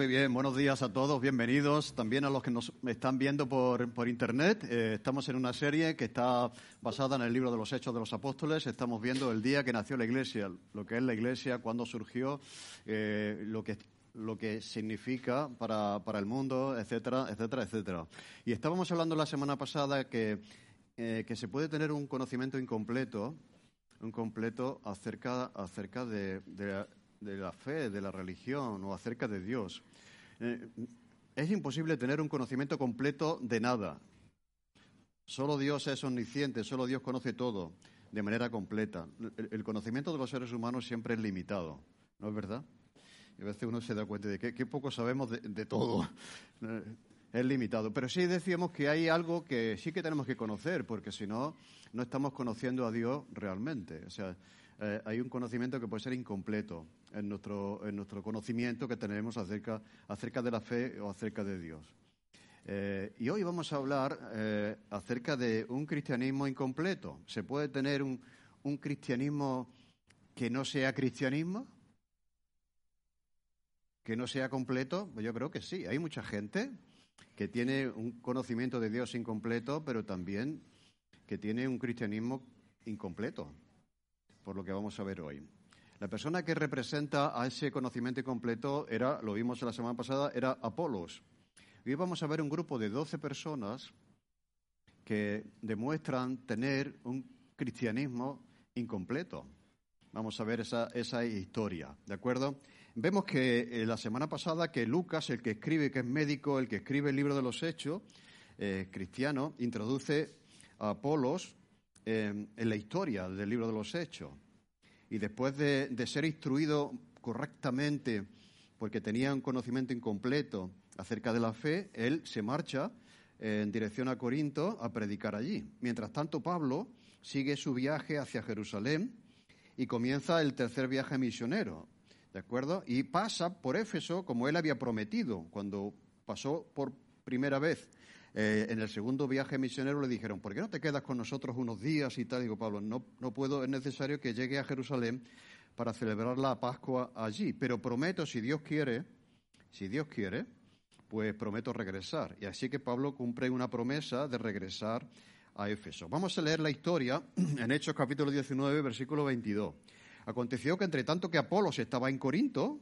Muy bien, buenos días a todos, bienvenidos también a los que nos están viendo por, por Internet. Eh, estamos en una serie que está basada en el libro de los Hechos de los Apóstoles. Estamos viendo el día que nació la Iglesia, lo que es la Iglesia, cuándo surgió, eh, lo, que, lo que significa para, para, el mundo, etcétera, etcétera, etcétera. Y estábamos hablando la semana pasada que, eh, que se puede tener un conocimiento incompleto, un completo acerca, acerca de de la fe, de la religión o acerca de Dios. Eh, es imposible tener un conocimiento completo de nada. Solo Dios es omnisciente, solo Dios conoce todo de manera completa. El, conocimiento de los seres humanos siempre es limitado, ¿no es verdad? Y a veces uno se da cuenta de que, poco sabemos de, todo. es limitado. Pero sí decíamos que hay algo que sí que tenemos que conocer, porque si no, no estamos conociendo a Dios realmente. O sea, eh, hay un conocimiento que puede ser incompleto en nuestro, en nuestro conocimiento que tenemos acerca, acerca de la fe o acerca de Dios. Eh, y hoy vamos a hablar eh, acerca de un cristianismo incompleto. ¿Se puede tener un, un cristianismo que no sea cristianismo? ¿Que no sea completo? Pues yo creo que sí. Hay mucha gente que tiene un conocimiento de Dios incompleto, pero también que tiene un cristianismo incompleto por lo que vamos a ver hoy. La persona que representa a ese conocimiento completo era, lo vimos la semana pasada, era Apolos. Hoy vamos a ver un grupo de 12 personas que demuestran tener un cristianismo incompleto. Vamos a ver esa, esa historia, ¿de acuerdo? Vemos que eh, la semana pasada que Lucas, el que escribe, que es médico, el que escribe el libro de los Hechos, eh, cristiano, introduce a Apolos en la historia del libro de los Hechos. Y después de, ser instruido correctamente, porque tenía un conocimiento incompleto acerca de la fe, él se marcha en dirección a Corinto a predicar allí. Mientras tanto, Pablo sigue su viaje hacia Jerusalén y comienza el tercer viaje misionero, ¿de acuerdo? Y pasa por Éfeso como él había prometido cuando pasó por primera vez eh, en el segundo viaje misionero le dijeron, ¿por qué no te quedas con nosotros unos días y tal? Digo, Pablo, no, no puedo, es necesario que llegue a Jerusalén para celebrar la Pascua allí, pero prometo, si Dios quiere, si Dios quiere, pues prometo regresar. Y así que Pablo cumple una promesa de regresar a Éfeso. Vamos a leer la historia en Hechos capítulo 19, versículo 22. Aconteció que entre tanto que Apolos estaba en Corinto,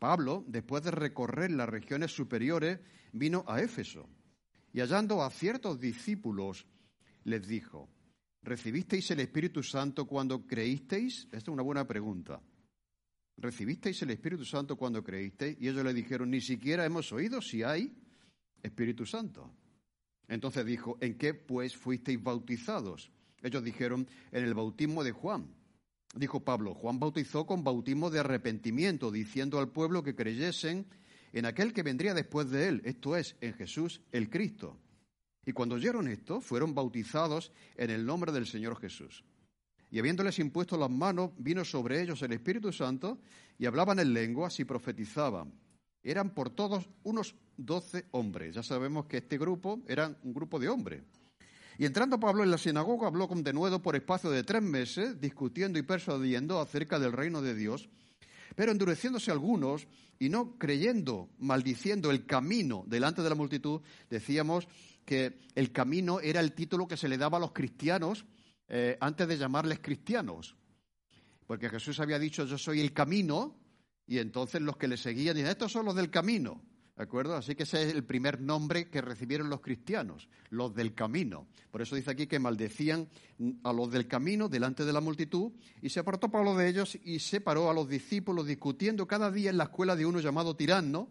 Pablo, después de recorrer las regiones superiores, vino a Éfeso y hallando a ciertos discípulos, les dijo, ¿recibisteis el Espíritu Santo cuando creísteis? Esta es una buena pregunta. ¿Recibisteis el Espíritu Santo cuando creísteis? Y ellos le dijeron, ni siquiera hemos oído si hay Espíritu Santo. Entonces dijo, ¿en qué pues fuisteis bautizados? Ellos dijeron, en el bautismo de Juan. Dijo Pablo, Juan bautizó con bautismo de arrepentimiento, diciendo al pueblo que creyesen en aquel que vendría después de él, esto es, en Jesús el Cristo. Y cuando oyeron esto, fueron bautizados en el nombre del Señor Jesús. Y habiéndoles impuesto las manos, vino sobre ellos el Espíritu Santo y hablaban en lenguas y profetizaban. Eran por todos unos doce hombres. Ya sabemos que este grupo era un grupo de hombres. Y entrando Pablo en la sinagoga, habló con denuedo por espacio de tres meses, discutiendo y persuadiendo acerca del reino de Dios pero endureciéndose algunos y no creyendo, maldiciendo el camino delante de la multitud, decíamos que el camino era el título que se le daba a los cristianos eh, antes de llamarles cristianos. Porque Jesús había dicho, yo soy el camino, y entonces los que le seguían dicen, estos son los del camino. ¿De acuerdo? Así que ese es el primer nombre que recibieron los cristianos, los del camino. Por eso dice aquí que maldecían a los del camino delante de la multitud y se apartó Pablo de ellos y separó a los discípulos discutiendo cada día en la escuela de uno llamado tirano,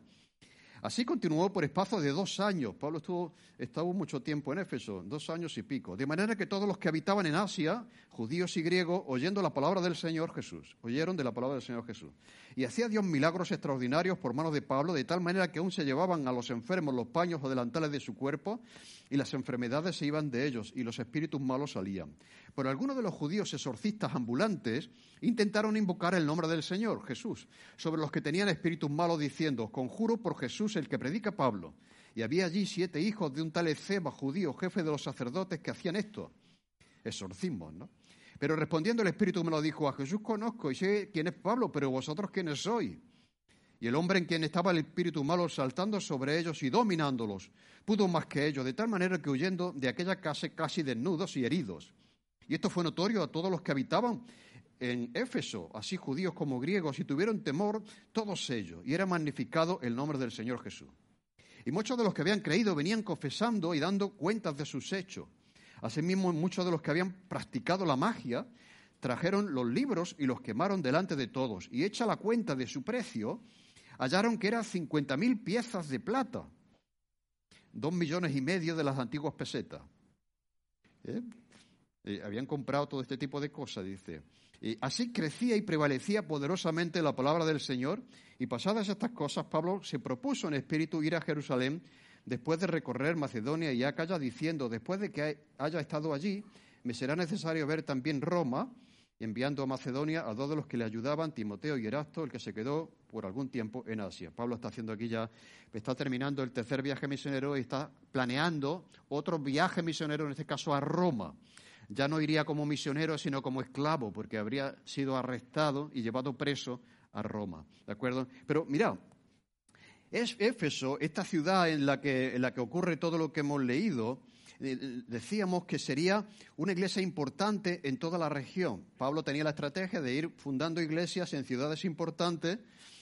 Así continuó por espacio de dos años. Pablo estuvo, estuvo mucho tiempo en Éfeso, dos años y pico. De manera que todos los que habitaban en Asia, judíos y griegos, oyendo la palabra del Señor Jesús, oyeron de la palabra del Señor Jesús. Y hacía Dios milagros extraordinarios por manos de Pablo, de tal manera que aún se llevaban a los enfermos los paños o delantales de su cuerpo, y las enfermedades se iban de ellos, y los espíritus malos salían. Pero algunos de los judíos exorcistas ambulantes intentaron invocar el nombre del Señor Jesús sobre los que tenían espíritus malos, diciendo, conjuro por Jesús el que predica Pablo. Y había allí siete hijos de un tal Ezeba, judío, jefe de los sacerdotes, que hacían esto. Exorcismos, ¿no? Pero respondiendo el Espíritu me lo dijo, a Jesús conozco y sé quién es Pablo, pero vosotros quiénes sois. Y el hombre en quien estaba el espíritu malo saltando sobre ellos y dominándolos, pudo más que ellos, de tal manera que huyendo de aquella casa casi desnudos y heridos. Y esto fue notorio a todos los que habitaban en Éfeso, así judíos como griegos, y tuvieron temor todos ellos, y era magnificado el nombre del Señor Jesús. Y muchos de los que habían creído venían confesando y dando cuentas de sus hechos. Asimismo, muchos de los que habían practicado la magia trajeron los libros y los quemaron delante de todos. Y hecha la cuenta de su precio, hallaron que eran cincuenta mil piezas de plata, dos millones y medio de las antiguas pesetas. ¿Eh? Eh, habían comprado todo este tipo de cosas, dice. Así crecía y prevalecía poderosamente la palabra del Señor. Y pasadas estas cosas, Pablo se propuso en espíritu ir a Jerusalén después de recorrer Macedonia y Acaya, diciendo, después de que haya estado allí, me será necesario ver también Roma enviando a Macedonia a dos de los que le ayudaban, Timoteo y Erasto, el que se quedó por algún tiempo en Asia. Pablo está haciendo aquí ya, está terminando el tercer viaje misionero y está planeando otro viaje misionero, en este caso a Roma. Ya no iría como misionero, sino como esclavo, porque habría sido arrestado y llevado preso a Roma. ¿De acuerdo? Pero mira, es Éfeso, esta ciudad en la que, en la que ocurre todo lo que hemos leído, eh, decíamos que sería una iglesia importante en toda la región. Pablo tenía la estrategia de ir fundando iglesias en ciudades importantes.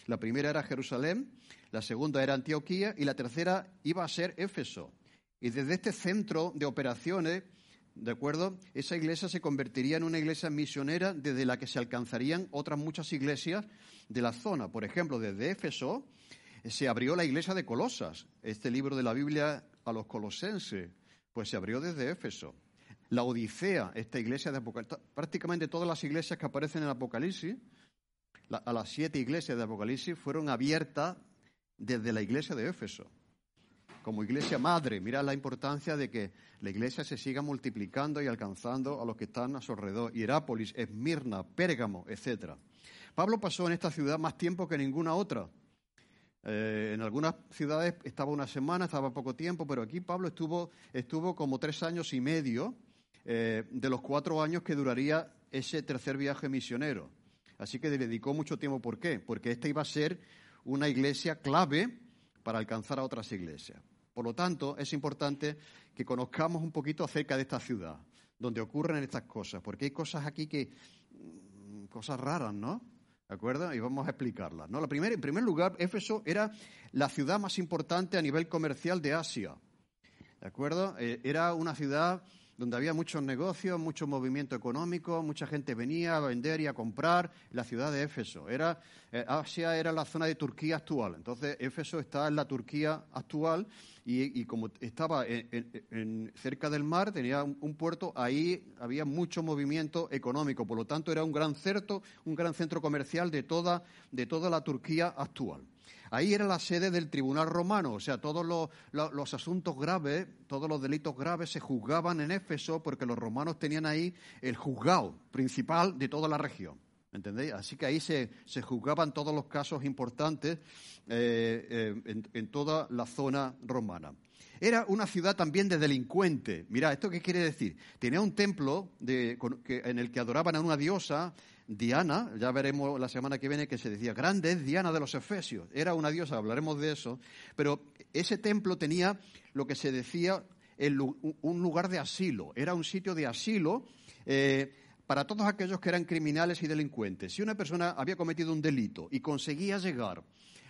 La primera era Jerusalén, la segunda era Antioquía y la tercera iba a ser Éfeso. Y desde este centro de operaciones, ¿de acuerdo? Esa iglesia se convertiría en una iglesia misionera desde la que se alcanzarían otras muchas iglesias de la zona. Por ejemplo, desde Éfeso se abrió la iglesia de Colosas, este libro de la Biblia a los colosenses pues se abrió desde Éfeso. La Odisea, esta iglesia de Apocalipsis, prácticamente todas las iglesias que aparecen en Apocalipsis, a las siete iglesias de Apocalipsis, fueron abiertas desde la iglesia de Éfeso. Como iglesia madre, mira la importancia de que la iglesia se siga multiplicando y alcanzando a los que están a su alrededor. Hierápolis, Esmirna, Pérgamo, etc. Pablo pasó en esta ciudad más tiempo que ninguna otra. Eh, en algunas ciudades estaba una semana, estaba poco tiempo, pero aquí Pablo estuvo, estuvo como tres años y medio eh, de los cuatro años que duraría ese tercer viaje misionero. Así que le dedicó mucho tiempo. ¿Por qué? Porque esta iba a ser una iglesia clave para alcanzar a otras iglesias. Por lo tanto, es importante que conozcamos un poquito acerca de esta ciudad, donde ocurren estas cosas, porque hay cosas aquí que, mm, cosas raras, ¿no? ¿De acuerdo? Y vamos a explicarla. ¿no? La primera, en primer lugar, Éfeso era la ciudad más importante a nivel comercial de Asia. ¿De acuerdo? Eh, era una ciudad donde había muchos negocios, mucho movimiento económico, mucha gente venía a vender y a comprar, la ciudad de Éfeso. Era, eh, Asia era la zona de Turquía actual, entonces Éfeso está en la Turquía actual y, como estaba cerca del mar, tenía un, puerto, ahí había mucho movimiento económico, por lo tanto era un gran, centro, un gran centro comercial de toda, de toda la Turquía actual. Ahí era la sede del tribunal romano, o sea, todos los, asuntos graves, todos los delitos graves se juzgaban en Éfeso porque los romanos tenían ahí el juzgado principal de toda la región. ¿Entendéis? Así que ahí se, juzgaban todos los casos importantes eh, eh, en, toda la zona romana. Era una ciudad también de delincuentes. Mira, ¿esto qué quiere decir? Tenía un templo en el que adoraban a una diosa Diana, ya veremos la semana que viene que se decía, grande es Diana de los Efesios, era una diosa, hablaremos de eso, pero ese templo tenía lo que se decía un lugar de asilo, era un sitio de asilo eh, para todos aquellos que eran criminales y delincuentes. Si una persona había cometido un delito y conseguía llegar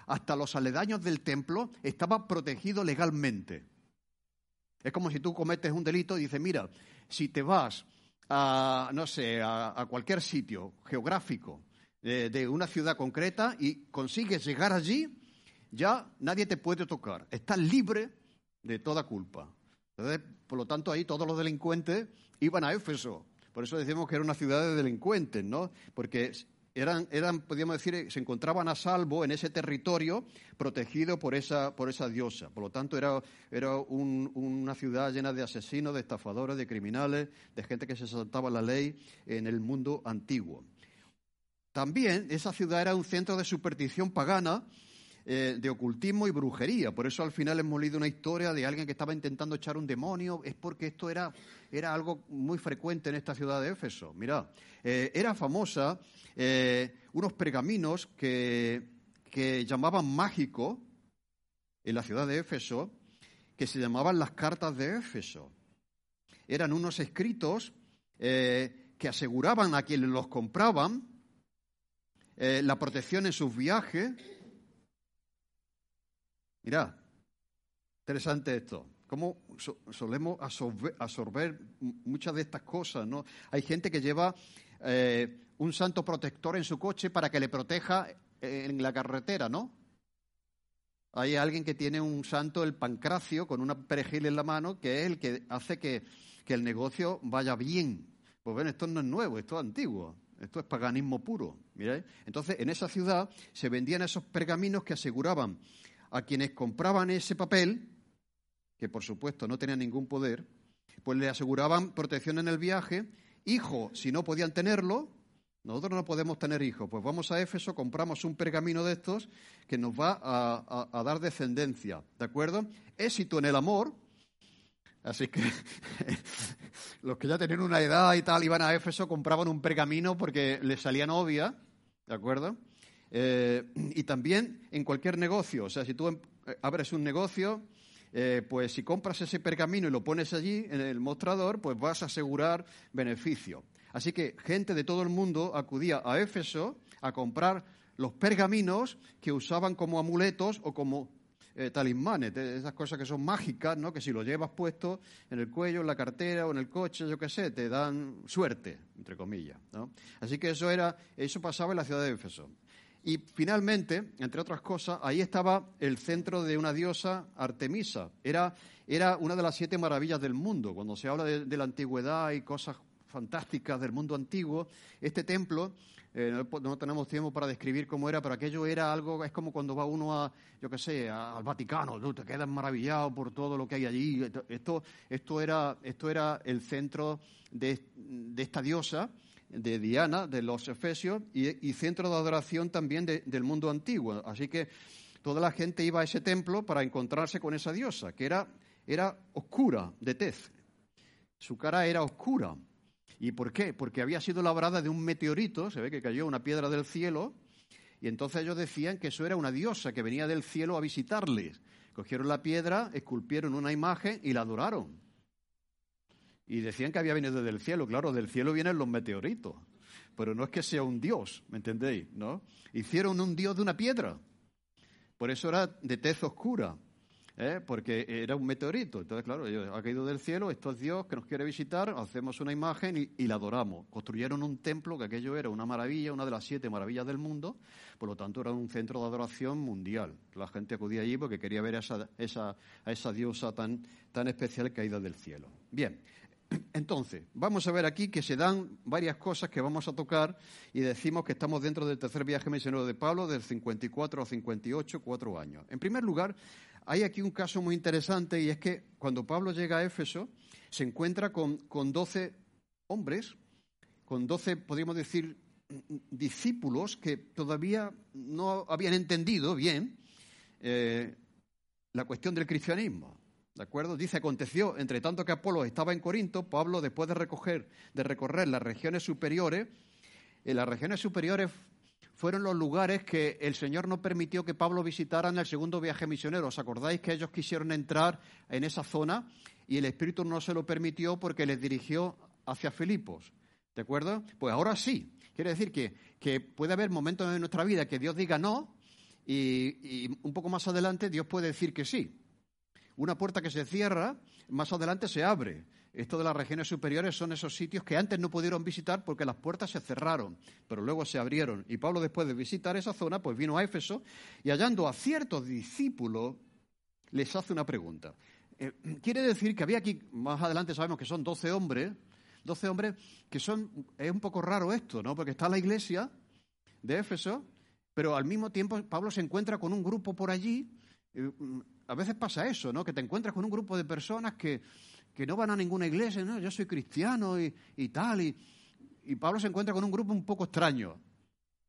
hasta los aledaños del templo, estaba protegido legalmente. Es como si tú cometes un delito y dices, mira, si te vas a, no sé, a, cualquier sitio geográfico de, una ciudad concreta y consigues llegar allí, ya nadie te puede tocar. Estás libre de toda culpa. por lo tanto, ahí todos los delincuentes iban a Éfeso. Por eso decimos que era una ciudad de delincuentes, ¿no? Porque eran, eran, podríamos decir, se encontraban a salvo en ese territorio protegido por esa, por esa diosa. Por lo tanto, era, era una ciudad llena de asesinos, de estafadores, de criminales, de gente que se saltaba la ley en el mundo antiguo. También esa ciudad era un centro de superstición pagana, eh, de ocultismo y brujería. Por eso al final hemos leído una historia de alguien que estaba intentando echar un demonio. Es porque esto era, era algo muy frecuente en esta ciudad de Éfeso. Mira, eh, era famosa eh, unos pergaminos que, que llamaban mágico en la ciudad de Éfeso, que se llamaban las cartas de Éfeso. Eran unos escritos que aseguraban a quienes los compraban la protección en sus viajes. Mirad, interesante esto. Cómo solemos absorber, muchas de estas cosas, ¿no? Hay gente que lleva eh, un santo protector en su coche para que le proteja en la carretera, ¿no? Hay alguien que tiene un santo, el pancracio, con una perejil en la mano, que es el que hace que, el negocio vaya bien. Pues ven, esto no es nuevo, esto es antiguo. Esto es paganismo puro. Entonces, en esa ciudad se vendían esos pergaminos que aseguraban a quienes compraban ese papel, que por supuesto no tenían ningún poder, pues le aseguraban protección en el viaje. Hijo, si no podían tenerlo, nosotros no podemos tener hijos. Pues vamos a Éfeso, compramos un pergamino de estos que nos va a, dar descendencia. ¿De acuerdo? Éxito en el amor. Así que los que ya tenían una edad y tal iban a Éfeso, compraban un pergamino porque les salía novia. ¿De acuerdo? Eh, y también en cualquier negocio. O sea, si tú em, eh, abres un negocio, eh, pues si compras ese pergamino y lo pones allí en el mostrador, pues vas a asegurar beneficio. Así que gente de todo el mundo acudía a Éfeso a comprar los pergaminos que usaban como amuletos o como talismanes, esas cosas que son mágicas, ¿no? que si lo llevas puesto en el cuello, en la cartera o en el coche, yo qué sé, te dan suerte, entre comillas. Así que eso, era, eso pasaba en la ciudad de Éfeso. Y finalmente, entre otras cosas, ahí estaba el centro de una diosa, Artemisa. Era, era una de las siete maravillas del mundo. Cuando se habla de, de la antigüedad y cosas fantásticas del mundo antiguo. Este templo, eh, no, tenemos tiempo para describir cómo era, pero aquello era algo, es como cuando va uno a, yo qué sé, al Vaticano, tú te quedas maravillado por todo lo que hay allí. Esto, esto, era, esto era el centro de, esta diosa de Diana, de los Efesios, y, centro de adoración también del mundo antiguo. Así que toda la gente iba a ese templo para encontrarse con esa diosa, que era, era oscura, de tez. Su cara era oscura. ¿Y por qué? Porque había sido labrada de un meteorito, se ve que cayó una piedra del cielo, y entonces ellos decían que eso era una diosa que venía del cielo a visitarles. Cogieron la piedra, esculpieron una imagen y la adoraron. Y decían que había venido del cielo. Claro, del cielo vienen los meteoritos. Pero no es que sea un dios, ¿me entendéis? ¿No? Hicieron un dios de una piedra. Por eso era de tez oscura. ¿eh? porque era un meteorito. Entonces, claro, ha caído del cielo, esto es Dios que nos quiere visitar, hacemos una imagen y, la adoramos. Construyeron un templo que aquello era una maravilla, una de las siete maravillas del mundo, por lo tanto era un centro de adoración mundial. La gente acudía allí porque quería ver a esa, esa, a esa diosa tan, tan especial caída del cielo. Bien, entonces, vamos a ver aquí que se dan varias cosas que vamos a tocar y decimos que estamos dentro del tercer viaje misionero de Pablo, del 54 al 58, cuatro años. En primer lugar, hay aquí un caso muy interesante y es que cuando Pablo llega a Éfeso se encuentra con, con 12 hombres, con 12, podríamos decir, discípulos que todavía no habían entendido bien eh, la cuestión del cristianismo. ¿De acuerdo? Dice, aconteció, entre tanto que Apolo estaba en Corinto, Pablo, después de, recoger, de recorrer las regiones superiores, en las regiones superiores fueron los lugares que el Señor no permitió que Pablo visitara en el segundo viaje misionero. ¿Os acordáis que ellos quisieron entrar en esa zona y el Espíritu no se lo permitió porque les dirigió hacia Filipos? ¿De acuerdo? Pues ahora sí. Quiere decir que, que puede haber momentos en nuestra vida que Dios diga no y un poco más adelante Dios puede decir que sí. Una puerta que se cierra, más adelante se abre. Esto de las regiones superiores son esos sitios que antes no pudieron visitar porque las puertas se cerraron, pero luego se abrieron. Y Pablo, después de visitar esa zona, pues vino a Éfeso y hallando a ciertos discípulos, les hace una pregunta. Eh, quiere decir que había aquí, más adelante sabemos que son doce hombres, doce hombres que son, es un poco raro esto, ¿no? Porque está la iglesia de Éfeso, pero al mismo tiempo Pablo se encuentra con un grupo por allí. Eh, a veces pasa eso, ¿no? Que te encuentras con un grupo de personas que que no van a ninguna iglesia, no, yo soy cristiano y, tal. Y, Pablo se encuentra con un grupo un poco extraño.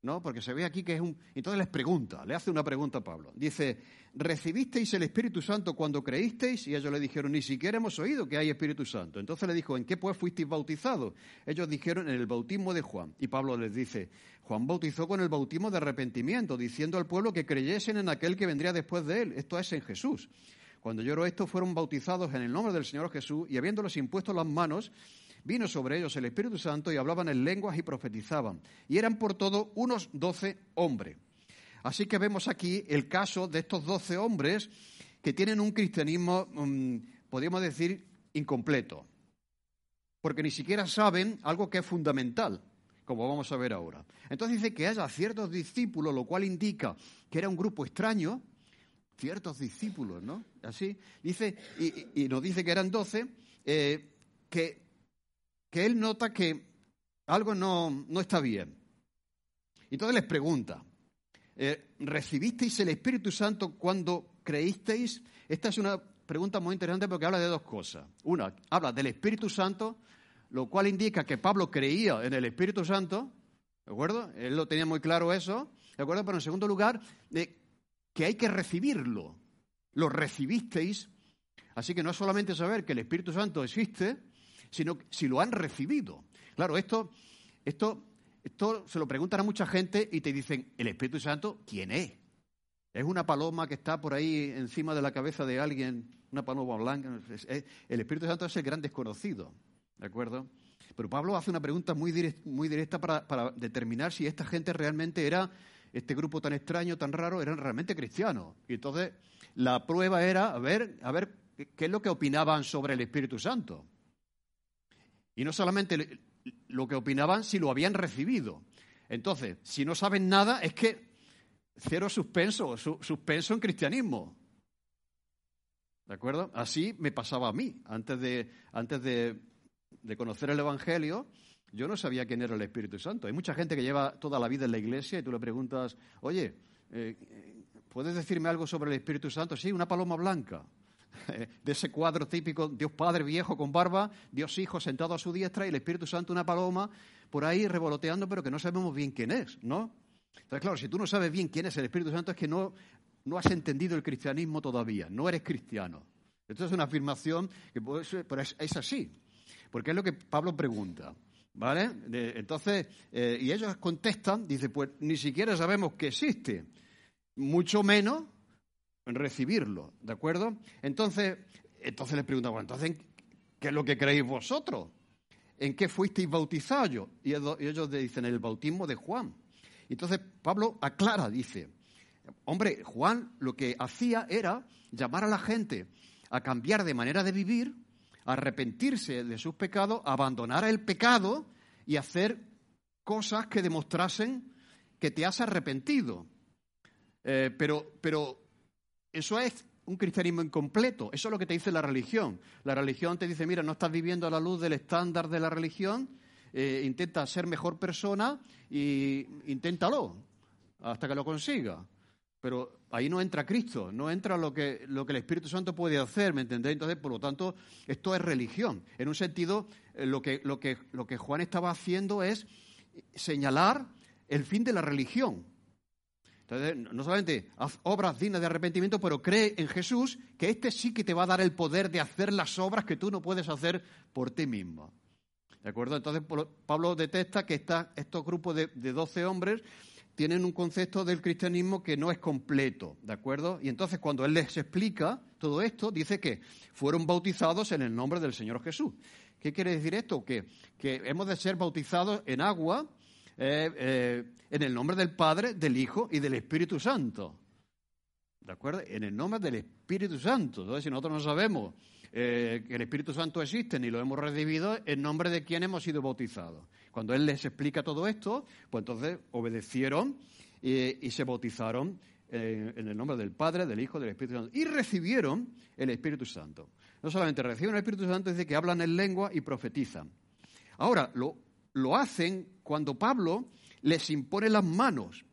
¿No? Porque se ve aquí que es un... Entonces les pregunta, le hace una pregunta a Pablo. Dice, ¿recibisteis el Espíritu Santo cuando creísteis? Y ellos le dijeron, ni siquiera hemos oído que hay Espíritu Santo. Entonces le dijo, ¿en qué pues fuisteis bautizados? Ellos dijeron, en el bautismo de Juan. Y Pablo les dice, Juan bautizó con el bautismo de arrepentimiento, diciendo al pueblo que creyesen en aquel que vendría después de él. Esto es en Jesús. Cuando lloró esto, fueron bautizados en el nombre del Señor Jesús y habiéndoles impuesto las manos, vino sobre ellos el Espíritu Santo y hablaban en lenguas y profetizaban. Y eran por todo unos doce hombres. Así que vemos aquí el caso de estos doce hombres que tienen un cristianismo, mm, podríamos decir, incompleto. Porque ni siquiera saben algo que es fundamental, como vamos a ver ahora. Entonces dice que haya ciertos discípulos, lo cual indica que era un grupo extraño, ciertos discípulos, ¿no? Así, dice, y, nos dice que eran doce, eh, que que él nota que algo no, está bien. Entonces les pregunta, eh, ¿recibisteis el Espíritu Santo cuando creísteis? Esta es una pregunta muy interesante porque habla de dos cosas. Una, habla del Espíritu Santo, lo cual indica que Pablo creía en el Espíritu Santo, ¿de acuerdo? Él lo tenía muy claro eso, ¿de acuerdo? Pero en segundo lugar, de que hay que recibirlo. Lo recibisteis. Así que no es solamente saber que el Espíritu Santo existe, sino si lo han recibido. Claro, esto, esto, esto se lo preguntan a mucha gente y te dicen, ¿el Espíritu Santo quién es? Es una paloma que está por ahí encima de la cabeza de alguien, una paloma blanca. El Espíritu Santo es el gran desconocido, ¿de acuerdo? Pero Pablo hace una pregunta muy directa, para, para, determinar si esta gente realmente era, este grupo tan extraño, tan raro, eran realmente cristianos. Y entonces la prueba era a ver, a ver qué es lo que opinaban sobre el Espíritu Santo. Y no solamente lo que opinaban, si lo habían recibido. Entonces, si no saben nada, es que cero suspenso, suspenso en cristianismo. ¿De acuerdo? Así me pasaba a mí. Antes de, antes de, conocer el Evangelio, yo no sabía quién era el Espíritu Santo. Hay mucha gente que lleva toda la vida en la iglesia y tú le preguntas, oye, eh, ¿puedes decirme algo sobre el Espíritu Santo? Sí, una paloma blanca. de ese cuadro típico, Dios Padre viejo con barba, Dios Hijo sentado a su diestra y el Espíritu Santo una paloma por ahí revoloteando, pero que no sabemos bien quién es, ¿no? Entonces, claro, si tú no sabes bien quién es el Espíritu Santo, es que no, no has entendido el cristianismo todavía, no eres cristiano. Esto es una afirmación que puede ser, pero es, así, porque es lo que Pablo pregunta. ¿Vale? entonces, eh, y ellos contestan, dice, pues ni siquiera sabemos que existe, mucho menos en recibirlo, ¿de acuerdo? Entonces, entonces les preguntamos, entonces, ¿qué es lo que creéis vosotros? ¿En qué fuisteis bautizados? Y ellos dicen, en el bautismo de Juan. Entonces Pablo aclara, dice, hombre, Juan lo que hacía era llamar a la gente a cambiar de manera de vivir, a arrepentirse de sus pecados, a abandonar el pecado y hacer cosas que demostrasen que te has arrepentido. Eh, pero, pero eso es un cristianismo incompleto. Eso es lo que te dice la religión. La religión te dice, mira, no estás viviendo a la luz del estándar de la religión, eh, intenta ser mejor persona y inténtalo hasta que lo consiga. Pero ahí no entra Cristo, no entra lo que, lo que el Espíritu Santo puede hacer, ¿me entendéis? Entonces, por lo tanto, esto es religión. En un sentido, eh, lo que, lo que, lo que Juan estaba haciendo es señalar el fin de la religión. Entonces, no solamente haz obras dignas de arrepentimiento, pero cree en Jesús, que este sí que te va a dar el poder de hacer las obras que tú no puedes hacer por ti mismo. ¿De acuerdo? Entonces, Pablo detecta que estos grupos de, de 12 hombres tienen un concepto del cristianismo que no es completo, ¿de acuerdo? Y entonces cuando él les explica todo esto, dice que fueron bautizados en el nombre del Señor Jesús. ¿Qué quiere decir esto? Que, que hemos de ser bautizados en agua eh, eh, en el nombre del Padre, del Hijo y del Espíritu Santo. ¿De acuerdo? En el nombre del Espíritu Santo. Entonces, si nosotros no sabemos eh, que el Espíritu Santo existe ni lo hemos recibido, en nombre de quién hemos sido bautizados. Cuando Él les explica todo esto, pues entonces obedecieron y, se bautizaron en el nombre del Padre, del Hijo, del Espíritu Santo. Y recibieron el Espíritu Santo. No solamente reciben el Espíritu Santo, dice que hablan en lengua y profetizan. Ahora, lo, lo hacen cuando Pablo les impone las manos.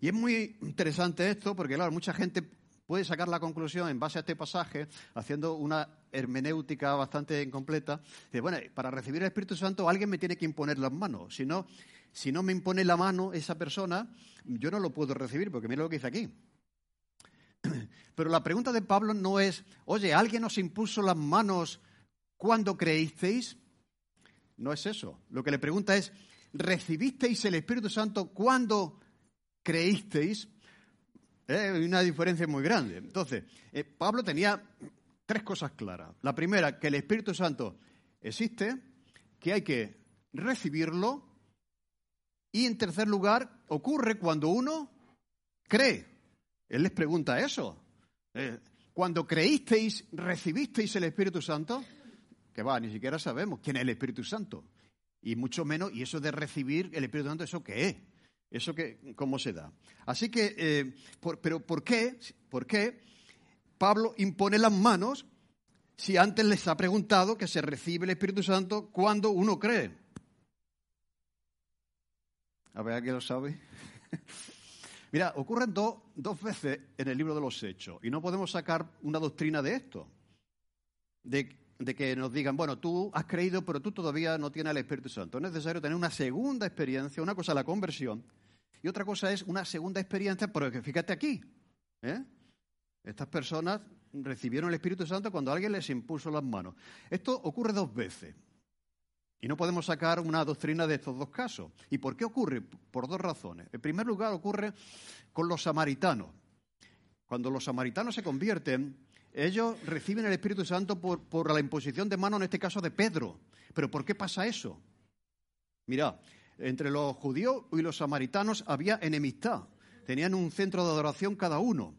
Y es muy interesante esto porque, claro, mucha gente puede sacar la conclusión en base a este pasaje, haciendo una hermenéutica bastante incompleta, de, bueno, para recibir el Espíritu Santo alguien me tiene que imponer las manos. Si no, si no me impone la mano esa persona, yo no lo puedo recibir, porque mira lo que dice aquí. Pero la pregunta de Pablo no es, oye, ¿alguien os impuso las manos cuando creísteis? No es eso. Lo que le pregunta es, ¿recibisteis el Espíritu Santo cuando creísteis? Eh, hay una diferencia muy grande. Entonces, eh, Pablo tenía tres cosas claras. La primera, que el Espíritu Santo existe, que hay que recibirlo, y en tercer lugar, ocurre cuando uno cree. Él les pregunta eso. Eh, cuando creísteis, recibisteis el Espíritu Santo, que va, ni siquiera sabemos quién es el Espíritu Santo. Y mucho menos, y eso de recibir el Espíritu Santo, ¿eso qué es? ¿Eso que, cómo se da? Así que, eh, pero ¿por qué? ¿Por qué Pablo impone las manos si antes les ha preguntado que se recibe el Espíritu Santo cuando uno cree? A ver, ¿alguien lo sabe? Mira, ocurren dos veces en el libro de los Hechos y no podemos sacar una doctrina de esto. De, de, que nos digan, bueno, tú has creído, pero tú todavía no tienes el Espíritu Santo. Es necesario tener una segunda experiencia, una cosa la conversión y otra cosa es una segunda experiencia, porque fíjate aquí, ¿eh? estas personas recibieron el Espíritu Santo cuando alguien les impuso las manos. Esto ocurre dos veces. Y no podemos sacar una doctrina de estos dos casos. ¿Y por qué ocurre? Por dos razones. En primer lugar, ocurre con los samaritanos. Cuando los samaritanos se convierten, ellos reciben el Espíritu Santo por, la imposición de manos, en este caso de Pedro. ¿Pero por qué pasa eso? Mira, entre los judíos y los samaritanos había enemistad. Tenían un centro de adoración cada uno.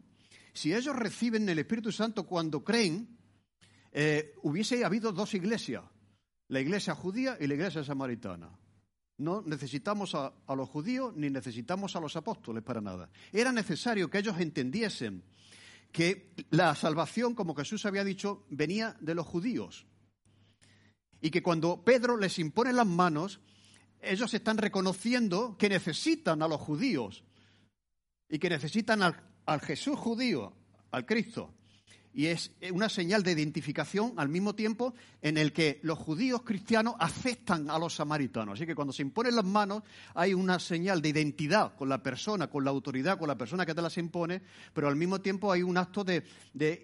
Si ellos reciben el Espíritu Santo cuando creen, eh, hubiese habido dos iglesias, la iglesia judía y la iglesia samaritana. No necesitamos a, los judíos ni necesitamos a los apóstoles para nada. Era necesario que ellos entendiesen que la salvación, como Jesús había dicho, venía de los judíos. Y que cuando Pedro les impone las manos, ellos están reconociendo que necesitan a los judíos y que necesitan al, Jesús judío, al Cristo. Y es una señal de identificación al mismo tiempo en el que los judíos cristianos aceptan a los samaritanos. Así que cuando se imponen las manos hay una señal de identidad con la persona, con la autoridad, con la persona que te las impone, pero al mismo tiempo hay un acto de,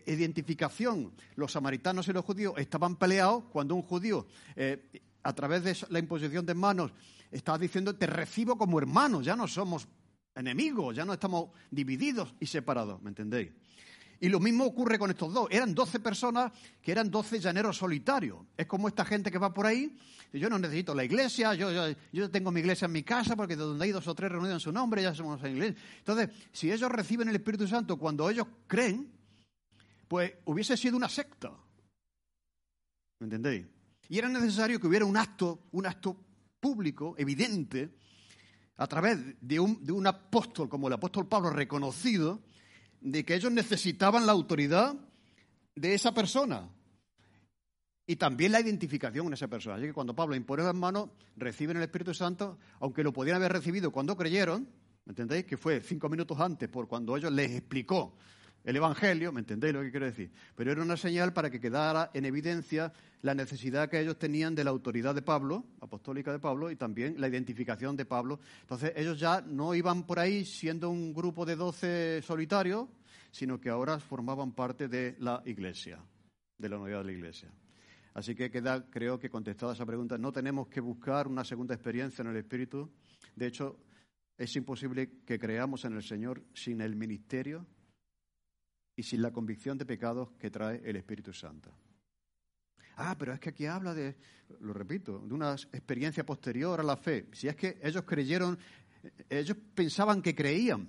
identificación. Los samaritanos y los judíos estaban peleados cuando un judío eh, a través de la imposición de manos, está diciendo, te recibo como hermano, ya no somos enemigos, ya no estamos divididos y separados, ¿me entendéis? Y lo mismo ocurre con estos dos. Eran doce personas que eran doce llaneros solitarios. Es como esta gente que va por ahí. Yo no necesito la iglesia, yo, yo, tengo mi iglesia en mi casa porque de donde hay dos o tres reunidos en su nombre ya somos en iglesia. Entonces, si ellos reciben el Espíritu Santo cuando ellos creen, pues hubiese sido una secta. ¿Me entendéis? Y era necesario que hubiera un acto, un acto público, evidente, a través de un, de un apóstol como el apóstol Pablo reconocido, de que ellos necesitaban la autoridad de esa persona y también la identificación en esa persona. Así que cuando Pablo impone las manos, reciben el Espíritu Santo, aunque lo podían haber recibido cuando creyeron, ¿me entendéis? Que fue cinco minutos antes, por cuando ellos les explicó el Evangelio, ¿me entendéis lo que quiero decir? Pero era una señal para que quedara en evidencia la necesidad que ellos tenían de la autoridad de Pablo, apostólica de Pablo, y también la identificación de Pablo. Entonces ellos ya no iban por ahí siendo un grupo de doce solitarios, sino que ahora formaban parte de la iglesia, de la unidad de la iglesia. Así que queda, creo que contestada esa pregunta, no tenemos que buscar una segunda experiencia en el Espíritu. De hecho, es imposible que creamos en el Señor sin el ministerio y sin la convicción de pecados que trae el Espíritu Santo. Ah, pero es que aquí habla de, lo repito, de una experiencia posterior a la fe. Si es que ellos creyeron, ellos pensaban que creían,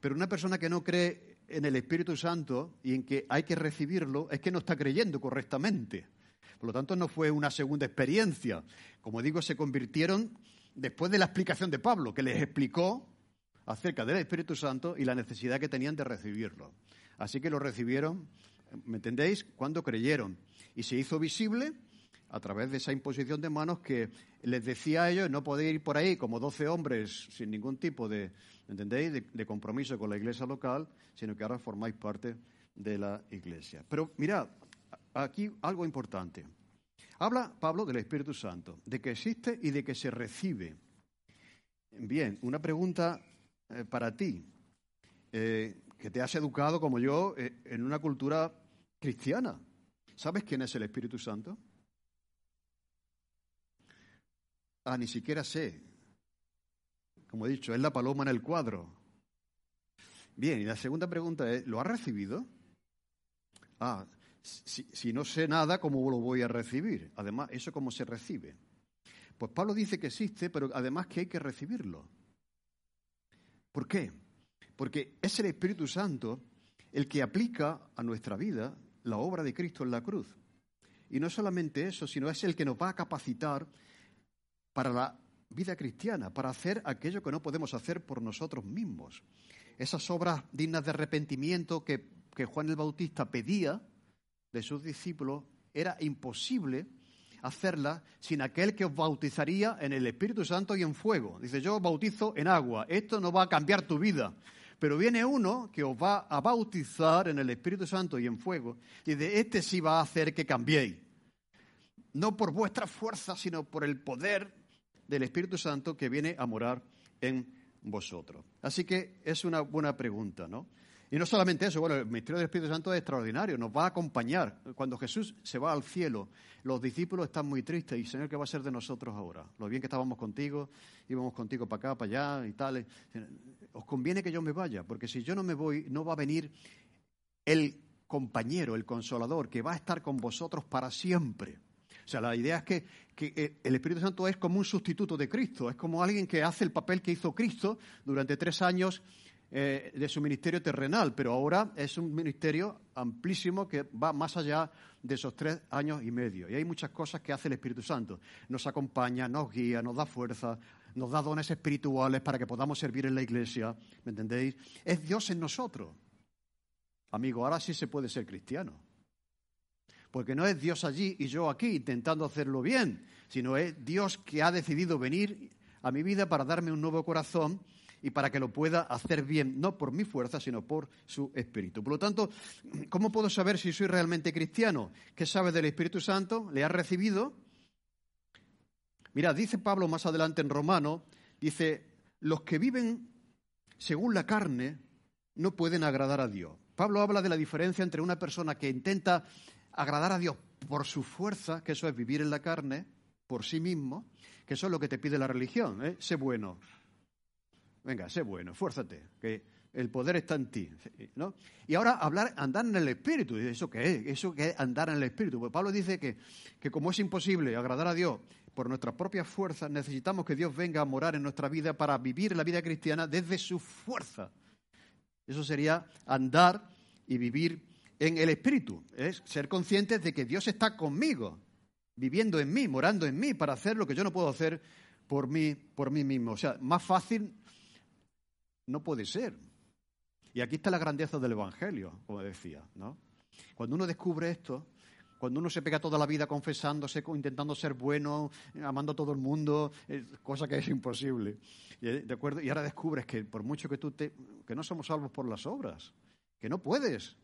pero una persona que no cree en el Espíritu Santo y en que hay que recibirlo, es que no está creyendo correctamente. Por lo tanto, no fue una segunda experiencia. Como digo, se convirtieron después de la explicación de Pablo, que les explicó acerca del Espíritu Santo y la necesidad que tenían de recibirlo. Así que lo recibieron, ¿me entendéis? Cuando creyeron. Y se hizo visible a través de esa imposición de manos que les decía a ellos no podéis ir por ahí como doce hombres sin ningún tipo de, ¿entendéis?, de, compromiso con la iglesia local, sino que ahora formáis parte de la iglesia. Pero mirad, aquí algo importante. Habla Pablo del Espíritu Santo, de que existe y de que se recibe. Bien, una pregunta eh, para ti, eh, que te has educado como yo eh, en una cultura cristiana. ¿Sabes quién es el Espíritu Santo? Ah, ni siquiera sé. Como he dicho, es la paloma en el cuadro. Bien, y la segunda pregunta es, ¿lo has recibido? Ah, si, si, no sé nada, ¿cómo lo voy a recibir? Además, ¿eso cómo se recibe? Pues Pablo dice que existe, pero además que hay que recibirlo. ¿Por qué? Porque es el Espíritu Santo el que aplica a nuestra vida la obra de Cristo en la cruz. Y no solamente eso, sino es el que nos va a capacitar para la vida cristiana, para hacer aquello que no podemos hacer por nosotros mismos. Esas obras dignas de arrepentimiento que, que Juan el Bautista pedía de sus discípulos, era imposible hacerlas sin aquel que os bautizaría en el Espíritu Santo y en fuego. Dice, yo bautizo en agua, esto no va a cambiar tu vida, pero viene uno que os va a bautizar en el Espíritu Santo y en fuego, y de este sí va a hacer que cambiéis. No por vuestra fuerza, sino por el poder del Espíritu Santo que viene a morar en vosotros. Así que es una buena pregunta, ¿no? Y no solamente eso, bueno, el misterio del Espíritu Santo es extraordinario, nos va a acompañar. Cuando Jesús se va al cielo, los discípulos están muy tristes y Señor, ¿qué va a ser de nosotros ahora? Lo bien que estábamos contigo, íbamos contigo para acá, para allá y tal. Os conviene que yo me vaya, porque si yo no me voy, no va a venir el compañero, el consolador, que va a estar con vosotros para siempre. O sea, la idea es que, que, eh, el Espíritu Santo es como un sustituto de Cristo, es como alguien que hace el papel que hizo Cristo durante tres años eh, de su ministerio terrenal, pero ahora es un ministerio amplísimo que va más allá de esos tres años y medio. Y hay muchas cosas que hace el Espíritu Santo. Nos acompaña, nos guía, nos da fuerza, nos da dones espirituales para que podamos servir en la iglesia. ¿Me entendéis? Es Dios en nosotros. Amigo, ahora sí se puede ser cristiano. Porque no es Dios allí y yo aquí intentando hacerlo bien, sino es Dios que ha decidido venir a mi vida para darme un nuevo corazón y para que lo pueda hacer bien, no por mi fuerza, sino por su Espíritu. Por lo tanto, ¿cómo puedo saber si soy realmente cristiano? ¿Qué sabe del Espíritu Santo? ¿Le ha recibido? Mira, dice Pablo más adelante en Romano, dice, los que viven según la carne no pueden agradar a Dios. Pablo habla de la diferencia entre una persona que intenta agradar a Dios por su fuerza, que eso es vivir en la carne, por sí mismo, que eso es lo que te pide la religión, ¿eh? sé bueno, Venga, sé bueno, fuérzate, que el poder está en ti. ¿no? Y ahora hablar, andar en el Espíritu. ¿Eso qué es? ¿Eso qué es andar en el Espíritu? Pues Pablo dice que, que como es imposible agradar a Dios por nuestras propias fuerzas, necesitamos que Dios venga a morar en nuestra vida para vivir la vida cristiana desde su fuerza. Eso sería andar y vivir en el Espíritu. Es ser conscientes de que Dios está conmigo, viviendo en mí, morando en mí, para hacer lo que yo no puedo hacer por mí, por mí mismo. O sea, más fácil no puede ser. Y aquí está la grandeza del Evangelio, como decía, ¿no? Cuando uno descubre esto, cuando uno se pega toda la vida confesándose, intentando ser bueno, amando a todo el mundo, cosa que es imposible. ¿De acuerdo? Y ahora descubres que por mucho que tú te... que no somos salvos por las obras, que no puedes.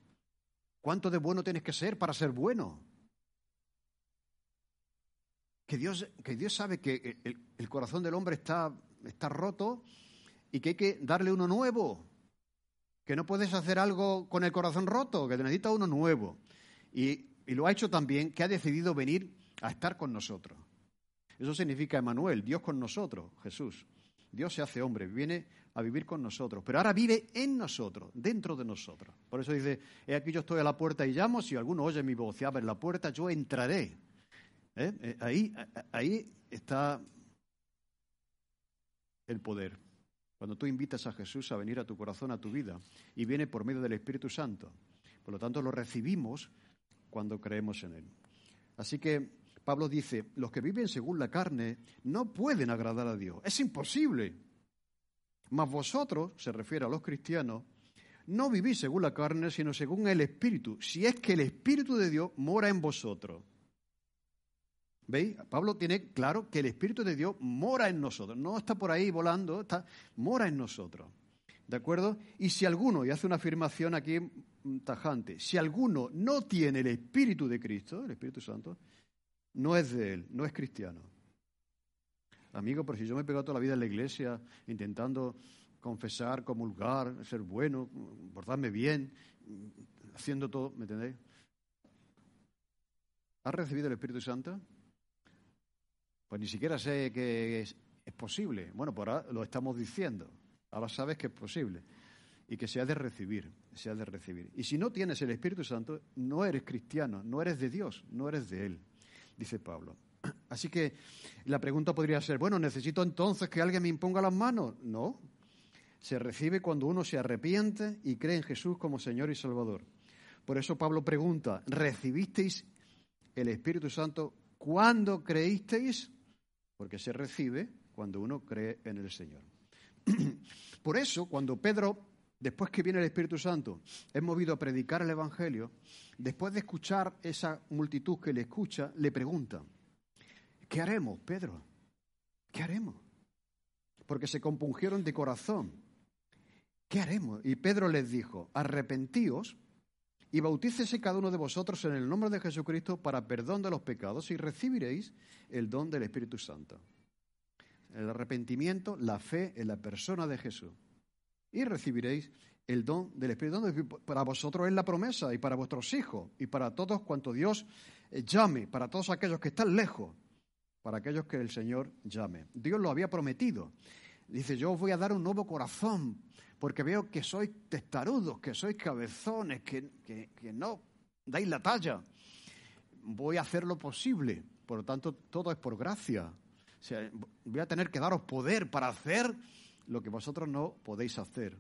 ¿Cuánto de bueno tienes que ser para ser bueno? Que Dios, que Dios sabe que el, el corazón del hombre está roto y que hay que darle uno nuevo, que no puedes hacer algo con el corazón roto, que te necesita uno nuevo. Y, lo ha hecho también, que ha decidido venir a estar con nosotros. Eso significa Emanuel, Dios con nosotros, Jesús. Dios se hace hombre, viene a vivir con nosotros, pero ahora vive en nosotros, dentro de nosotros. Por eso dice, he aquí yo estoy a la puerta y llamo, si alguno oye mi voz y abre la puerta, yo entraré. ¿Eh? Eh, ahí, ahí está el poder. Cuando tú invitas a Jesús a venir a tu corazón, a tu vida, y viene por medio del Espíritu Santo. Por lo tanto, lo recibimos cuando creemos en Él. Así que Pablo dice, los que viven según la carne no pueden agradar a Dios. Es imposible. Mas vosotros, se refiere a los cristianos, no vivís según la carne, sino según el Espíritu, si es que el Espíritu de Dios mora en vosotros. ¿Veis? Pablo tiene claro que el Espíritu de Dios mora en nosotros. No está por ahí volando, está, mora en nosotros. ¿De acuerdo? Y si alguno, y hace una afirmación aquí tajante, si alguno no tiene el Espíritu de Cristo, el Espíritu Santo, no es de él, no es cristiano. Amigo, pero si yo me he pegado toda la vida en la iglesia intentando confesar, comulgar, ser bueno, portarme bien, haciendo todo, ¿me entendéis? ¿Has recibido el Espíritu Santo? Pues ni siquiera sé que es, posible. Bueno, por ahora lo estamos diciendo. Ahora sabes que es posible. Y que se ha de recibir, se ha de recibir. Y si no tienes el Espíritu Santo, no eres cristiano, no eres de Dios, no eres de Él, dice Pablo. Así que la pregunta podría ser, bueno, ¿necesito entonces que alguien me imponga las manos? No. Se recibe cuando uno se arrepiente y cree en Jesús como Señor y Salvador. Por eso Pablo pregunta, ¿recibisteis el Espíritu Santo cuando creísteis? Porque se recibe cuando uno cree en el Señor. Por eso, cuando Pedro, después que viene el Espíritu Santo, es movido a predicar el Evangelio, después de escuchar esa multitud que le escucha, le pregunta, ¿qué haremos, Pedro? ¿Qué haremos? Porque se compungieron de corazón. ¿Qué haremos? Y Pedro les dijo, arrepentíos y bautícese cada uno de vosotros en el nombre de Jesucristo para perdón de los pecados y recibiréis el don del Espíritu Santo. El arrepentimiento, la fe en la persona de Jesús. Y recibiréis el don del Espíritu Santo. Para vosotros es la promesa y para vuestros hijos y para todos cuanto Dios llame, para todos aquellos que están lejos, para aquellos que el Señor llame. Dios lo había prometido. Dice, yo os voy a dar un nuevo corazón porque veo que sois testarudos, que sois cabezones, que, no dais la talla. Voy a hacer lo posible. Por lo tanto, todo es por gracia. voy a tener que daros poder para hacer lo que vosotros no podéis hacer.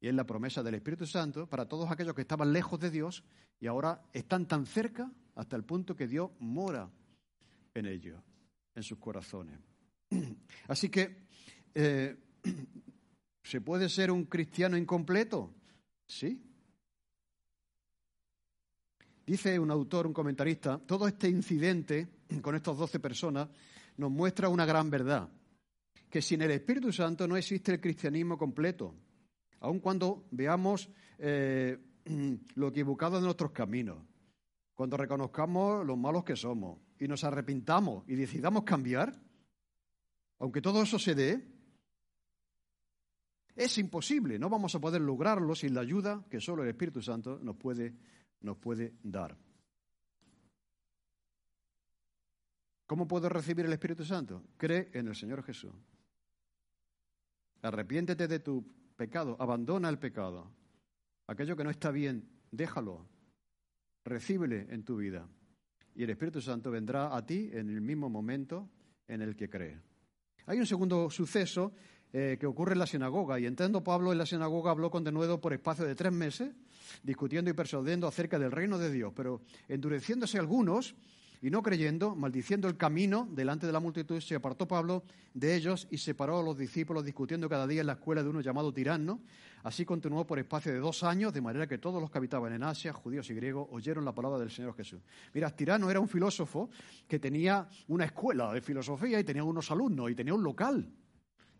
Y es la promesa del Espíritu Santo para todos aquellos que estaban lejos de Dios y ahora están tan cerca hasta el punto que Dios mora en ellos, en sus corazones. Así que eh, ¿Se puede ser un cristiano incompleto? Sí. Dice un autor, un comentarista, todo este incidente con estas doce personas nos muestra una gran verdad, que sin el Espíritu Santo no existe el cristianismo completo, aun cuando veamos eh, lo equivocado de nuestros caminos, cuando reconozcamos los malos que somos y nos arrepintamos y decidamos cambiar, aunque todo eso se dé, es imposible, no vamos a poder lograrlo sin la ayuda que solo el Espíritu Santo nos puede, nos puede dar. ¿Cómo puedo recibir el Espíritu Santo? Cree en el Señor Jesús. Arrepiéntete de tu pecado, abandona el pecado. Aquello que no está bien, déjalo. Recíbele en tu vida. Y el Espíritu Santo vendrá a ti en el mismo momento en el que cree. Hay un segundo suceso eh, que ocurre en la sinagoga. Y entrando Pablo en la sinagoga habló con denuedo por espacio de tres meses, discutiendo y persuadiendo acerca del reino de Dios. Pero endureciéndose algunos y no creyendo, maldiciendo el camino delante de la multitud, se apartó Pablo de ellos y separó a los discípulos discutiendo cada día en la escuela de uno llamado Tirano. Así continuó por espacio de dos años, de manera que todos los que habitaban en Asia, judíos y griegos, oyeron la palabra del Señor Jesús. Mira, Tirano era un filósofo que tenía una escuela de filosofía y tenía unos alumnos y tenía un local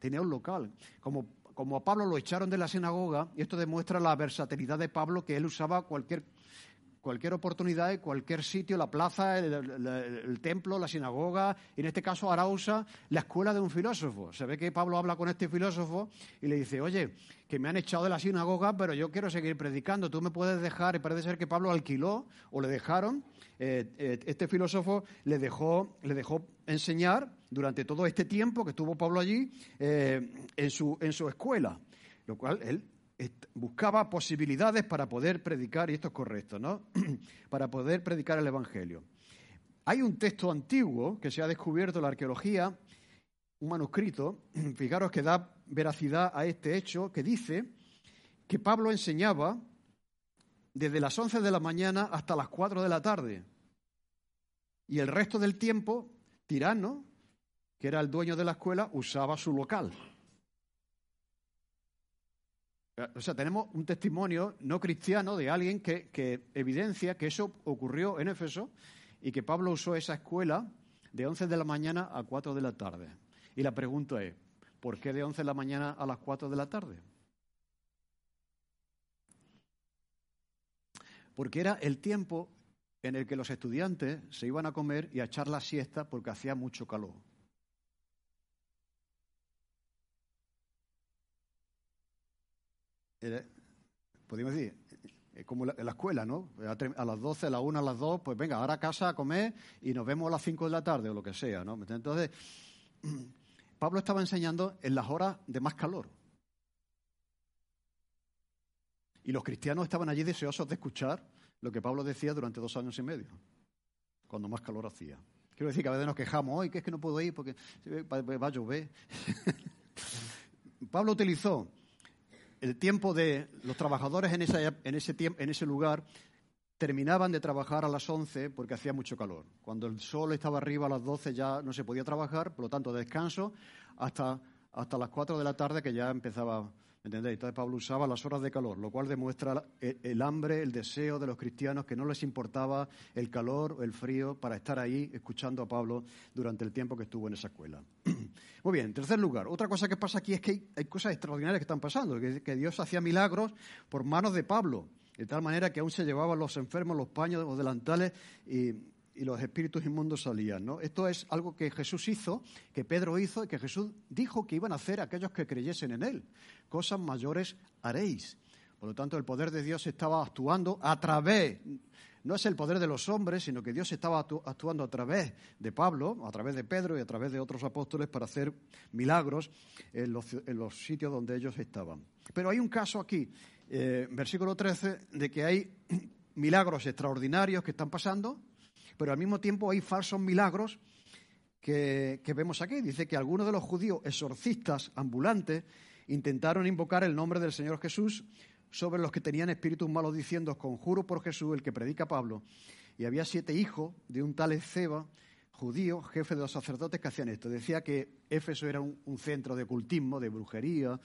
tenía un local. Como, como a Pablo lo echaron de la sinagoga, y esto demuestra la versatilidad de Pablo, que él usaba cualquier, cualquier oportunidad, cualquier sitio, la plaza, el, templo, la sinagoga, y en este caso ahora usa la escuela de un filósofo. Se ve que Pablo habla con este filósofo y le dice, oye, que me han echado de la sinagoga, pero yo quiero seguir predicando, tú me puedes dejar, y parece ser que Pablo alquiló o le dejaron, eh, eh, este filósofo le dejó, le dejó enseñar durante todo este tiempo que estuvo Pablo allí eh, en, su, en su escuela, lo cual él buscaba posibilidades para poder predicar, y esto es correcto, ¿no? para poder predicar el Evangelio. Hay un texto antiguo que se ha descubierto en la arqueología, un manuscrito, fijaros que da veracidad a este hecho, que dice que Pablo enseñaba desde las 11 de la mañana hasta las 4 de la tarde. Y el resto del tiempo, Tirano, que era el dueño de la escuela, usaba su local. O sea, tenemos un testimonio no cristiano de alguien que, evidencia que eso ocurrió en Éfeso y que Pablo usó esa escuela de 11 de la mañana a 4 de la tarde. Y la pregunta es, ¿por qué de 11 de la mañana a las 4 de la tarde? Porque era el tiempo en el que los estudiantes se iban a comer y a echar la siesta porque hacía mucho calor. Podemos decir, como en la escuela, ¿no? A las 12, a las 1, a las 2, pues venga, ahora a casa a comer y nos vemos a las 5 de la tarde o lo que sea, ¿no? Entonces, Pablo estaba enseñando en las horas de más calor. Y los cristianos estaban allí deseosos de escuchar lo que Pablo decía durante dos años y medio, cuando más calor hacía. Quiero decir que a veces nos quejamos, hoy que es que no puedo ir porque va a llover. Pablo utilizó el tiempo de los trabajadores en, en, ese en ese lugar terminaban de trabajar a las 11 porque hacía mucho calor. Cuando el sol estaba arriba a las 12 ya no se podía trabajar, por lo tanto descanso hasta, hasta las 4 de la tarde que ya empezaba ¿Entendéis? Entonces Pablo usaba las horas de calor, lo cual demuestra el hambre, el deseo de los cristianos que no les importaba el calor o el frío para estar ahí escuchando a Pablo durante el tiempo que estuvo en esa escuela. Muy bien, en tercer lugar, otra cosa que pasa aquí es que hay, cosas extraordinarias que están pasando, que, que Dios hacía milagros por manos de Pablo, de tal manera que aún se llevaban los enfermos los paños o delantales y y los espíritus inmundos salían. ¿no? Esto es algo que Jesús hizo, que Pedro hizo y que Jesús dijo que iban a hacer aquellos que creyesen en Él. Cosas mayores haréis. Por lo tanto, el poder de Dios estaba actuando a través, no es el poder de los hombres, sino que Dios estaba actuando a través de Pablo, a través de Pedro y a través de otros apóstoles para hacer milagros en los, sitios donde ellos estaban. Pero hay un caso aquí, eh, versículo 13, de que hay milagros extraordinarios que están pasando, pero al mismo tiempo hay falsos milagros que, vemos aquí. Dice que algunos de los judíos exorcistas ambulantes intentaron invocar el nombre del Señor Jesús sobre los que tenían espíritus malos diciendo, conjuro por Jesús, el que predica Pablo. Y había siete hijos de un tal Ezeba, judío, jefe de los sacerdotes, que hacían esto. Decía que Éfeso era un, centro de ocultismo, de brujería,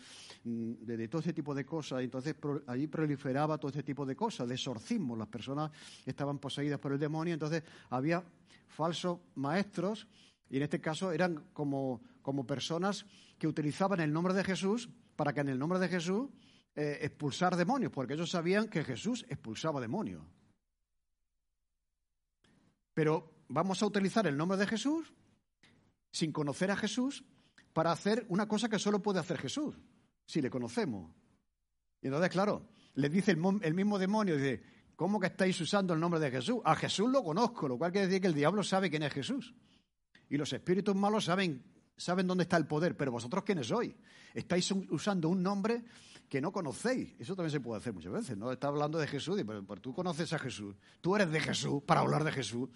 mm, de, todo ese tipo de cosas. Entonces allí proliferaba todo ese tipo de cosas, de exorcismo. Las personas estaban poseídas por el demonio. Entonces había falsos maestros, y en este caso eran como, como personas que utilizaban el nombre de Jesús para que en el nombre de Jesús eh, expulsar demonios, porque ellos sabían que Jesús expulsaba demonios. Pero vamos a utilizar el nombre de Jesús sin conocer a Jesús para hacer una cosa que solo puede hacer Jesús, si le conocemos. Y entonces, claro, le dice el, mismo demonio, dice, ¿cómo que estáis usando el nombre de Jesús? A Jesús lo conozco, lo cual quiere decir que el diablo sabe quién es Jesús. Y los espíritus malos saben, saben dónde está el poder, pero vosotros quiénes sois. Estáis usando un nombre que no conocéis. Eso también se puede hacer muchas veces, ¿no? Está hablando de Jesús, pero, tú conoces a Jesús, tú eres de Jesús para hablar de Jesús.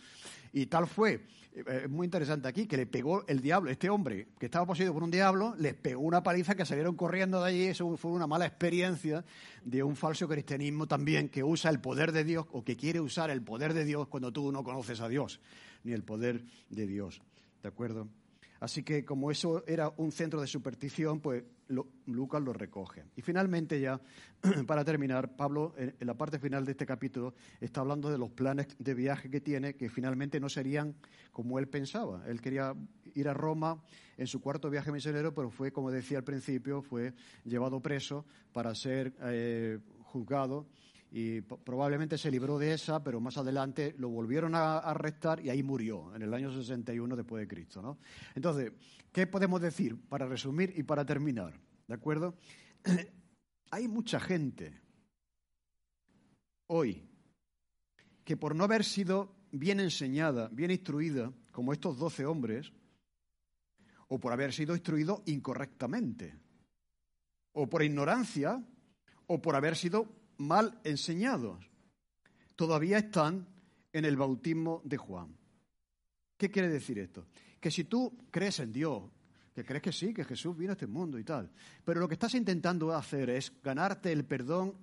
Y tal fue, eh, es muy interesante aquí, que le pegó el diablo, este hombre que estaba poseído por un diablo, les pegó una paliza que salieron corriendo de allí. Eso fue una mala experiencia de un falso cristianismo también que usa el poder de Dios o que quiere usar el poder de Dios cuando tú no conoces a Dios, ni el poder de Dios. ¿De acuerdo? Así que como eso era un centro de superstición, pues Lucas lo recoge. Y finalmente ya, para terminar, Pablo en, la parte final de este capítulo está hablando de los planes de viaje que tiene, que finalmente no serían como él pensaba. Él quería ir a Roma en su cuarto viaje misionero, pero fue, como decía al principio, fue llevado preso para ser eh, juzgado y probablemente se libró de esa, pero más adelante lo volvieron a arrestar y ahí murió, en el año 61 después de Cristo. ¿no? Entonces, ¿qué podemos decir para resumir y para terminar? ¿De acuerdo? Hay mucha gente hoy que por no haber sido bien enseñada, bien instruida, como estos doce hombres, o por haber sido instruido incorrectamente, o por ignorancia, o por haber sido mal enseñados, todavía están en el bautismo de Juan. ¿Qué quiere decir esto? Que si tú crees en Dios, que crees que sí, que Jesús vino a este mundo y tal, pero lo que estás intentando hacer es ganarte el perdón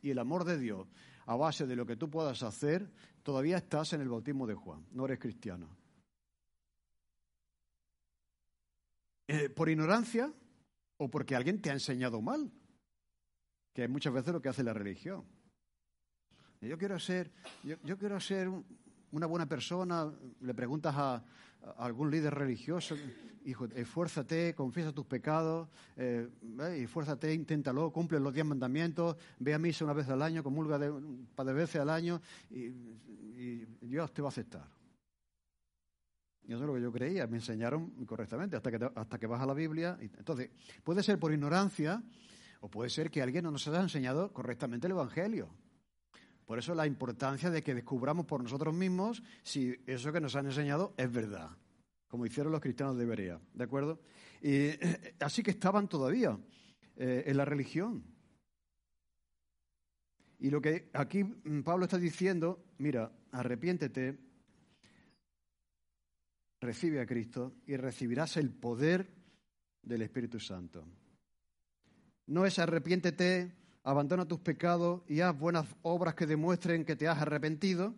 y el amor de Dios a base de lo que tú puedas hacer, todavía estás en el bautismo de Juan, no eres cristiano. Eh, ¿Por ignorancia o porque alguien te ha enseñado mal? Que muchas veces lo que hace la religión. Yo quiero ser, yo, quiero ser una buena persona, le preguntas a, algún líder religioso, hijo, esfuérzate, confiesa tus pecados, eh, eh, esfuérzate, inténtalo, cumple los diez mandamientos, ve a misa una vez al año, comulga de, un par de veces al año y, Dios te va a aceptar. Y eso es lo que yo creía, me enseñaron correctamente, hasta que, hasta que vas a la Biblia. Entonces, puede ser por ignorancia o puede ser que alguien no nos haya enseñado correctamente el Evangelio. Por eso la importancia de que descubramos por nosotros mismos si eso que nos han enseñado es verdad, como hicieron los cristianos de Berea, ¿de acuerdo? Y eh, así que estaban todavía eh, en la religión. Y lo que aquí mm, Pablo está diciendo, mira, arrepiéntete, recibe a Cristo y recibirás el poder del Espíritu Santo. No es arrepiéntete, abandona tus pecados y haz buenas obras que demuestren que te has arrepentido,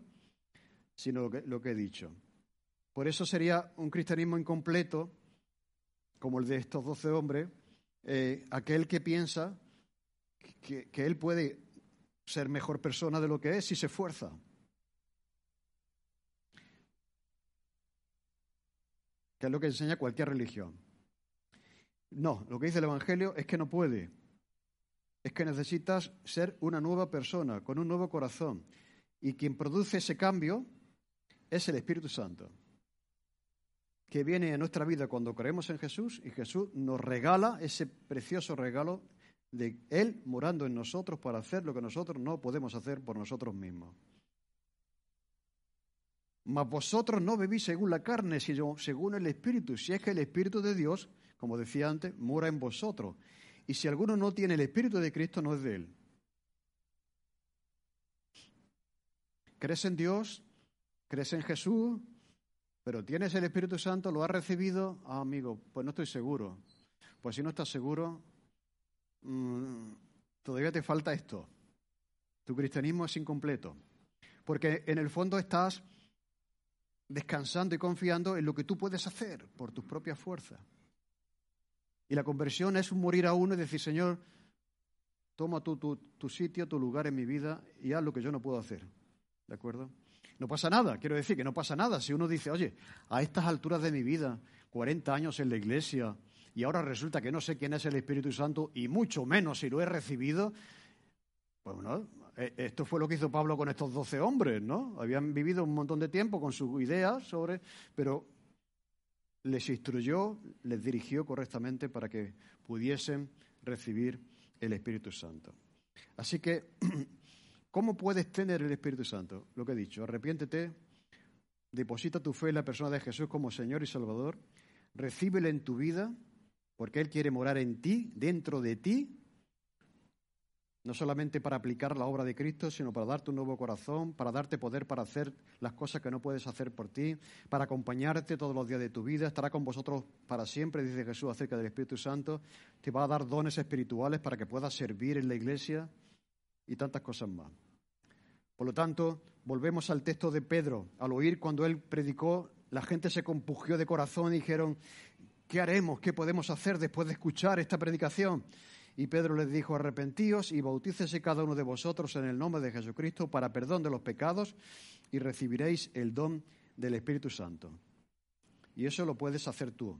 sino lo que, lo que he dicho. Por eso sería un cristianismo incompleto, como el de estos doce hombres, eh, aquel que piensa que, que él puede ser mejor persona de lo que es si se esfuerza. Que es lo que enseña cualquier religión. No, lo que dice el Evangelio es que no puede. Es que necesitas ser una nueva persona, con un nuevo corazón. Y quien produce ese cambio es el Espíritu Santo, que viene a nuestra vida cuando creemos en Jesús y Jesús nos regala ese precioso regalo de Él morando en nosotros para hacer lo que nosotros no podemos hacer por nosotros mismos. Mas vosotros no vivís según la carne, sino según el Espíritu. Si es que el Espíritu de Dios, como decía antes, mora en vosotros. Y si alguno no tiene el Espíritu de Cristo, no es de él. ¿Crees en Dios? ¿Crees en Jesús? ¿Pero tienes el Espíritu Santo? ¿Lo has recibido? Ah, amigo, pues no estoy seguro. Pues si no estás seguro, mmm, todavía te falta esto. Tu cristianismo es incompleto. Porque en el fondo estás descansando y confiando en lo que tú puedes hacer por tus propias fuerzas. Y la conversión es morir a uno y decir, Señor, toma tu, tu, tu, sitio, tu lugar en mi vida y haz lo que yo no puedo hacer. ¿De acuerdo? No pasa nada, quiero decir que no pasa nada. Si uno dice, oye, a estas alturas de mi vida, 40 años en la iglesia, y ahora resulta que no sé quién es el Espíritu Santo, y mucho menos si lo he recibido, pues bueno, esto fue lo que hizo Pablo con estos doce hombres, ¿no? Habían vivido un montón de tiempo con sus ideas sobre, pero les instruyó, les dirigió correctamente para que pudiesen recibir el Espíritu Santo. Así que, ¿cómo puedes tener el Espíritu Santo? Lo que he dicho, arrepiéntete, deposita tu fe en la persona de Jesús como Señor y Salvador, recíbele en tu vida, porque Él quiere morar en ti, dentro de ti, no solamente para aplicar la obra de Cristo, sino para darte un nuevo corazón, para darte poder para hacer las cosas que no puedes hacer por ti, para acompañarte todos los días de tu vida, estará con vosotros para siempre, dice Jesús acerca del Espíritu Santo, te va a dar dones espirituales para que puedas servir en la iglesia y tantas cosas más. Por lo tanto, volvemos al texto de Pedro. Al oír cuando él predicó, la gente se compugió de corazón y dijeron, ¿qué haremos? ¿Qué podemos hacer después de escuchar esta predicación? Y Pedro les dijo, arrepentíos y bautícese cada uno de vosotros en el nombre de Jesucristo para perdón de los pecados y recibiréis el don del Espíritu Santo. Y eso lo puedes hacer tú,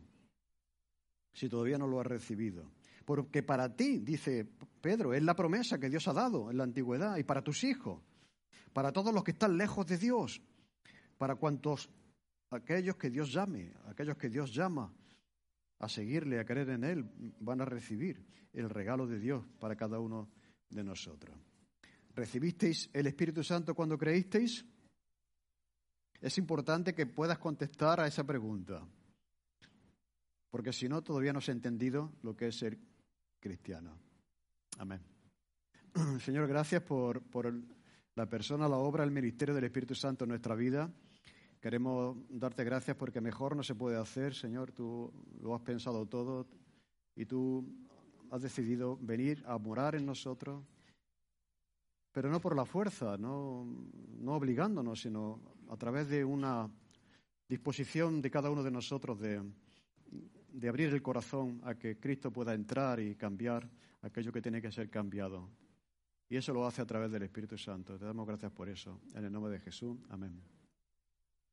si todavía no lo has recibido. Porque para ti, dice Pedro, es la promesa que Dios ha dado en la antigüedad y para tus hijos, para todos los que están lejos de Dios, para cuantos, aquellos que Dios llame, aquellos que Dios llama a seguirle, a creer en Él, van a recibir el regalo de Dios para cada uno de nosotros. ¿Recibisteis el Espíritu Santo cuando creísteis? Es importante que puedas contestar a esa pregunta, porque si no, todavía no has entendido lo que es ser cristiano. Amén. Señor, gracias por, por la persona, la obra, el ministerio del Espíritu Santo en nuestra vida. Queremos darte gracias porque mejor no se puede hacer, Señor. Tú lo has pensado todo y tú has decidido venir a morar en nosotros, pero no por la fuerza, no, no obligándonos, sino a través de una disposición de cada uno de nosotros de abrir el corazón a que Cristo pueda entrar y cambiar aquello que tiene que ser cambiado. Y eso lo hace a través del Espíritu Santo. Te damos gracias por eso. En el nombre de Jesús. Amén.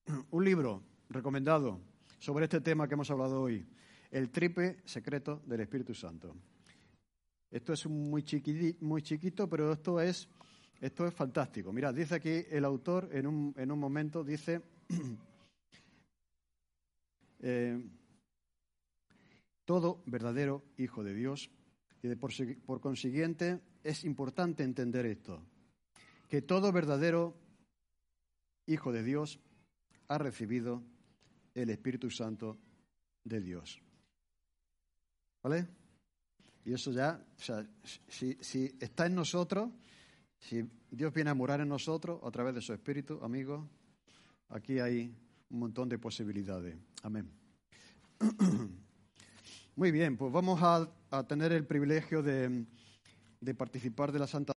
un libro recomendado sobre este tema que hemos hablado hoy, El tripe secreto del Espíritu Santo. Esto es muy, chiquito, pero esto es, esto es fantástico. Mirad, dice aquí el autor en un, en un momento, dice, eh, todo verdadero hijo de Dios, y por, por consiguiente es importante entender esto, que todo verdadero hijo de Dios ha recibido el Espíritu Santo de Dios. ¿Vale? Y eso ya, o sea, si, está en nosotros, si Dios viene a morar en nosotros a través de su Espíritu, amigos, aquí hay un montón de posibilidades. Amén. Muy bien, pues vamos a, tener el privilegio de participar de la Santa